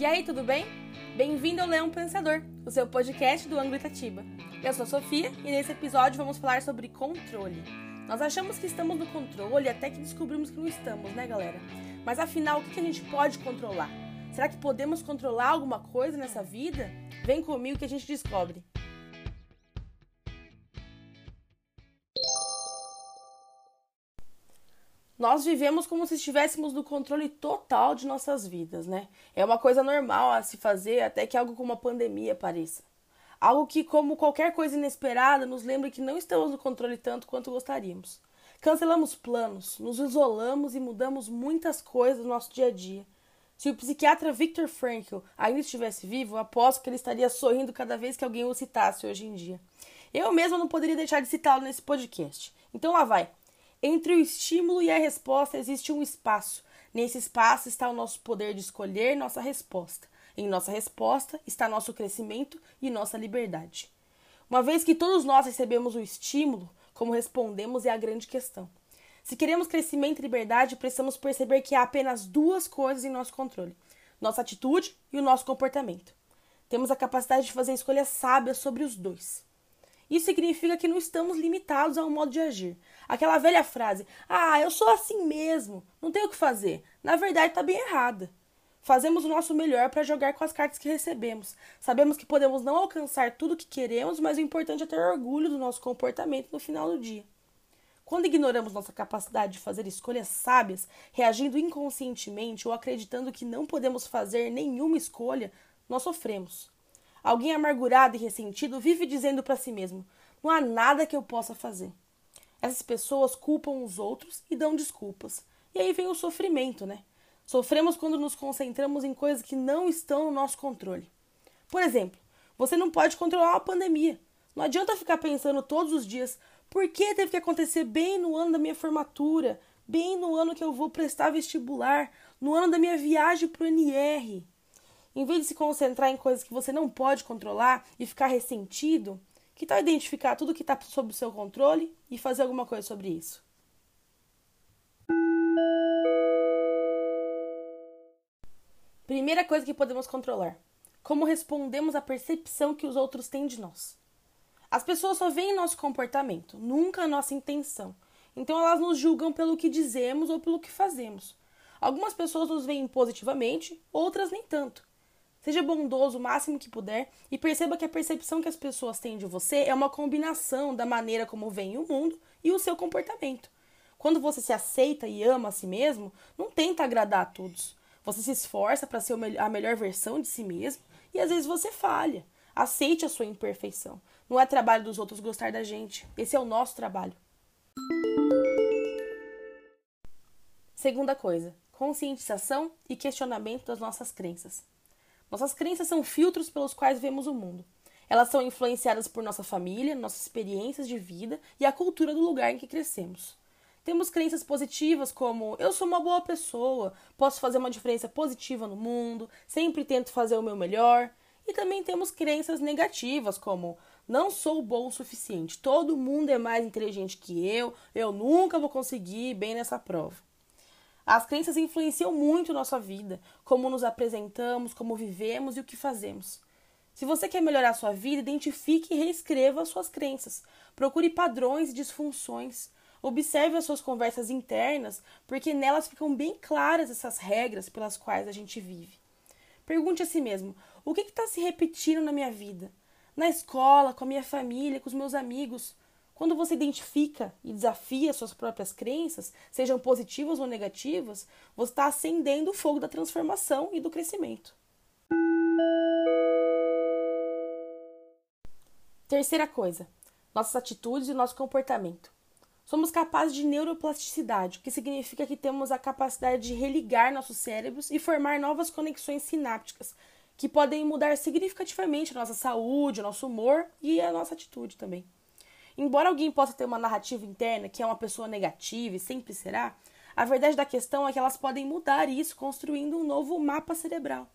E aí, tudo bem? Bem-vindo ao Leão Pensador, o seu podcast do ângulo Itatiba. Eu sou a Sofia e nesse episódio vamos falar sobre controle. Nós achamos que estamos no controle até que descobrimos que não estamos, né, galera? Mas afinal, o que a gente pode controlar? Será que podemos controlar alguma coisa nessa vida? Vem comigo que a gente descobre. Nós vivemos como se estivéssemos no controle total de nossas vidas, né? É uma coisa normal a se fazer até que algo como uma pandemia apareça. Algo que, como qualquer coisa inesperada, nos lembra que não estamos no controle tanto quanto gostaríamos. Cancelamos planos, nos isolamos e mudamos muitas coisas no nosso dia a dia. Se o psiquiatra Viktor Frankl ainda estivesse vivo, aposto que ele estaria sorrindo cada vez que alguém o citasse hoje em dia. Eu mesma não poderia deixar de citá-lo nesse podcast. Então lá vai. Entre o estímulo e a resposta existe um espaço. Nesse espaço está o nosso poder de escolher nossa resposta. Em nossa resposta está nosso crescimento e nossa liberdade. Uma vez que todos nós recebemos o estímulo, como respondemos é a grande questão. Se queremos crescimento e liberdade, precisamos perceber que há apenas duas coisas em nosso controle: nossa atitude e o nosso comportamento. Temos a capacidade de fazer escolhas sábias sobre os dois. Isso significa que não estamos limitados a um modo de agir. Aquela velha frase, ah, eu sou assim mesmo, não tenho o que fazer, na verdade está bem errada. Fazemos o nosso melhor para jogar com as cartas que recebemos. Sabemos que podemos não alcançar tudo o que queremos, mas o importante é ter orgulho do nosso comportamento no final do dia. Quando ignoramos nossa capacidade de fazer escolhas sábias, reagindo inconscientemente ou acreditando que não podemos fazer nenhuma escolha, nós sofremos. Alguém amargurado e ressentido vive dizendo para si mesmo: não há nada que eu possa fazer. Essas pessoas culpam os outros e dão desculpas. E aí vem o sofrimento, né? Sofremos quando nos concentramos em coisas que não estão no nosso controle. Por exemplo, você não pode controlar uma pandemia. Não adianta ficar pensando todos os dias por que teve que acontecer bem no ano da minha formatura, bem no ano que eu vou prestar vestibular, no ano da minha viagem para o NR. Em vez de se concentrar em coisas que você não pode controlar e ficar ressentido, que tal identificar tudo que está sob o seu controle e fazer alguma coisa sobre isso? Primeira coisa que podemos controlar: como respondemos à percepção que os outros têm de nós. As pessoas só veem nosso comportamento, nunca a nossa intenção. Então elas nos julgam pelo que dizemos ou pelo que fazemos. Algumas pessoas nos veem positivamente, outras nem tanto. Seja bondoso o máximo que puder e perceba que a percepção que as pessoas têm de você é uma combinação da maneira como vem o mundo e o seu comportamento. Quando você se aceita e ama a si mesmo, não tenta agradar a todos. Você se esforça para ser a melhor versão de si mesmo e às vezes você falha. Aceite a sua imperfeição. Não é trabalho dos outros gostar da gente. Esse é o nosso trabalho. Segunda coisa: conscientização e questionamento das nossas crenças. Nossas crenças são filtros pelos quais vemos o mundo. Elas são influenciadas por nossa família, nossas experiências de vida e a cultura do lugar em que crescemos. Temos crenças positivas como eu sou uma boa pessoa, posso fazer uma diferença positiva no mundo, sempre tento fazer o meu melhor. E também temos crenças negativas como não sou bom o suficiente, todo mundo é mais inteligente que eu, eu nunca vou conseguir bem nessa prova. As crenças influenciam muito nossa vida, como nos apresentamos, como vivemos e o que fazemos. Se você quer melhorar sua vida, identifique e reescreva as suas crenças. Procure padrões e disfunções. Observe as suas conversas internas, porque nelas ficam bem claras essas regras pelas quais a gente vive. Pergunte a si mesmo: o que está se repetindo na minha vida? Na escola, com a minha família, com os meus amigos? Quando você identifica e desafia suas próprias crenças, sejam positivas ou negativas, você está acendendo o fogo da transformação e do crescimento. Terceira coisa: nossas atitudes e nosso comportamento. Somos capazes de neuroplasticidade, o que significa que temos a capacidade de religar nossos cérebros e formar novas conexões sinápticas, que podem mudar significativamente a nossa saúde, o nosso humor e a nossa atitude também. Embora alguém possa ter uma narrativa interna que é uma pessoa negativa e sempre será, a verdade da questão é que elas podem mudar isso construindo um novo mapa cerebral.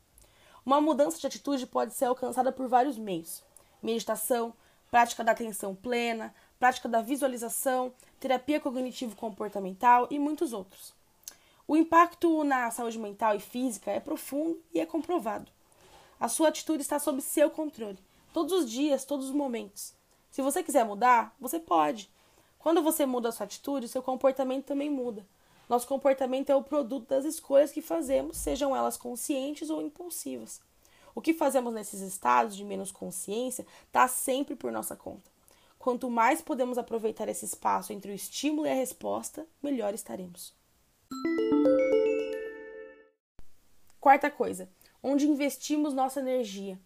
Uma mudança de atitude pode ser alcançada por vários meios: meditação, prática da atenção plena, prática da visualização, terapia cognitivo-comportamental e muitos outros. O impacto na saúde mental e física é profundo e é comprovado. A sua atitude está sob seu controle, todos os dias, todos os momentos. Se você quiser mudar, você pode. Quando você muda a sua atitude, seu comportamento também muda. Nosso comportamento é o produto das escolhas que fazemos, sejam elas conscientes ou impulsivas. O que fazemos nesses estados de menos consciência está sempre por nossa conta. Quanto mais podemos aproveitar esse espaço entre o estímulo e a resposta, melhor estaremos. Quarta coisa, onde investimos nossa energia.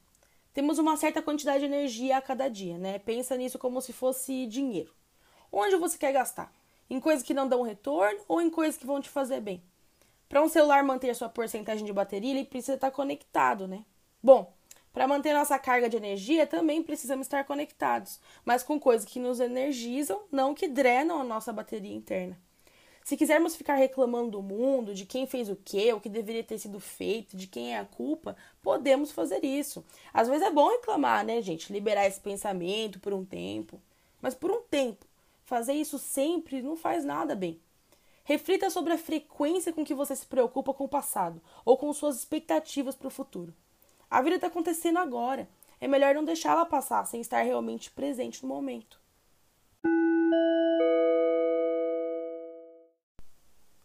Temos uma certa quantidade de energia a cada dia, né? Pensa nisso como se fosse dinheiro. Onde você quer gastar? Em coisas que não dão retorno ou em coisas que vão te fazer bem? Para um celular manter a sua porcentagem de bateria, ele precisa estar conectado, né? Bom, para manter nossa carga de energia, também precisamos estar conectados, mas com coisas que nos energizam, não que drenam a nossa bateria interna. Se quisermos ficar reclamando do mundo, de quem fez o que, o que deveria ter sido feito, de quem é a culpa, podemos fazer isso. Às vezes é bom reclamar, né, gente? Liberar esse pensamento por um tempo. Mas por um tempo. Fazer isso sempre não faz nada bem. Reflita sobre a frequência com que você se preocupa com o passado ou com suas expectativas para o futuro. A vida está acontecendo agora. É melhor não deixá-la passar sem estar realmente presente no momento.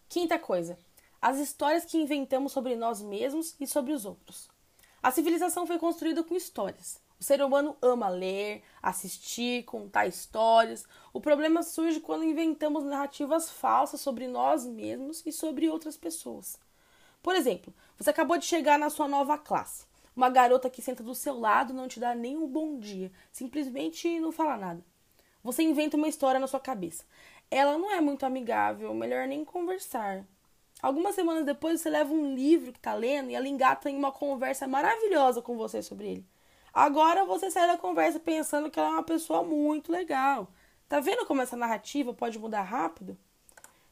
Quinta coisa: as histórias que inventamos sobre nós mesmos e sobre os outros. A civilização foi construída com histórias. O ser humano ama ler, assistir, contar histórias. O problema surge quando inventamos narrativas falsas sobre nós mesmos e sobre outras pessoas. Por exemplo, você acabou de chegar na sua nova classe. Uma garota que senta do seu lado não te dá nem um bom dia, simplesmente não fala nada. Você inventa uma história na sua cabeça. Ela não é muito amigável, melhor nem conversar. Algumas semanas depois você leva um livro que está lendo e ela engata em uma conversa maravilhosa com você sobre ele. Agora você sai da conversa pensando que ela é uma pessoa muito legal. Tá vendo como essa narrativa pode mudar rápido?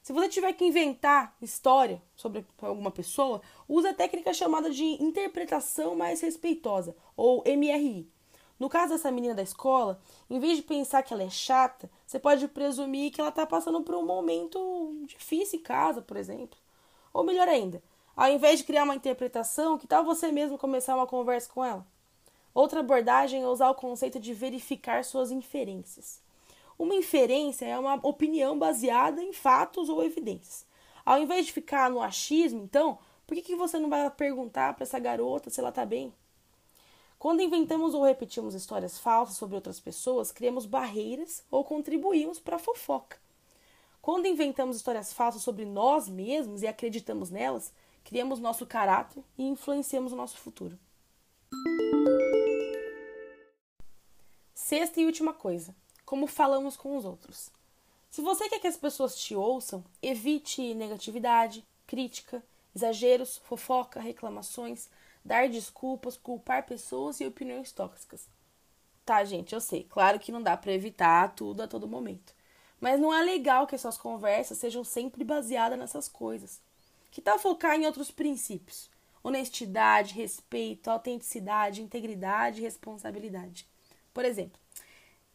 Se você tiver que inventar história sobre alguma pessoa, use a técnica chamada de interpretação mais respeitosa, ou MRI. No caso dessa menina da escola, em vez de pensar que ela é chata, você pode presumir que ela está passando por um momento difícil em casa, por exemplo. Ou melhor ainda, ao invés de criar uma interpretação, que tal você mesmo começar uma conversa com ela? Outra abordagem é usar o conceito de verificar suas inferências. Uma inferência é uma opinião baseada em fatos ou evidências. Ao invés de ficar no achismo, então, por que, que você não vai perguntar para essa garota se ela está bem? Quando inventamos ou repetimos histórias falsas sobre outras pessoas, criamos barreiras ou contribuímos para a fofoca. Quando inventamos histórias falsas sobre nós mesmos e acreditamos nelas, criamos nosso caráter e influenciamos o nosso futuro. Sexta e última coisa: como falamos com os outros. Se você quer que as pessoas te ouçam, evite negatividade, crítica, exageros, fofoca, reclamações, dar desculpas, culpar pessoas e opiniões tóxicas. Tá, gente, eu sei, claro que não dá para evitar tudo a todo momento. Mas não é legal que as suas conversas sejam sempre baseadas nessas coisas. Que tal focar em outros princípios? Honestidade, respeito, autenticidade, integridade e responsabilidade. Por exemplo,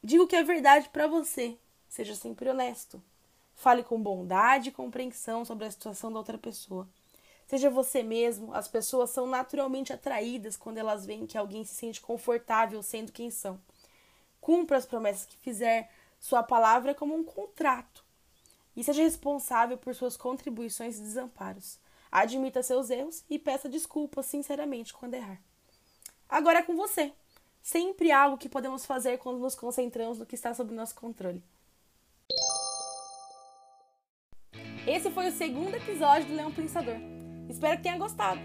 Diga o que é verdade para você. Seja sempre honesto. Fale com bondade e compreensão sobre a situação da outra pessoa. Seja você mesmo, as pessoas são naturalmente atraídas quando elas veem que alguém se sente confortável sendo quem são. Cumpra as promessas que fizer, sua palavra é como um contrato. E seja responsável por suas contribuições e desamparos. Admita seus erros e peça desculpas sinceramente quando errar. Agora é com você sempre algo que podemos fazer quando nos concentramos no que está sob nosso controle. Esse foi o segundo episódio do Leão Pensador. Espero que tenha gostado.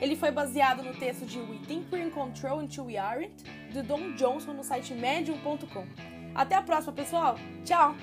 Ele foi baseado no texto de We Think We're in Control Until We Aren't, do Don Johnson no site medium.com. Até a próxima, pessoal. Tchau!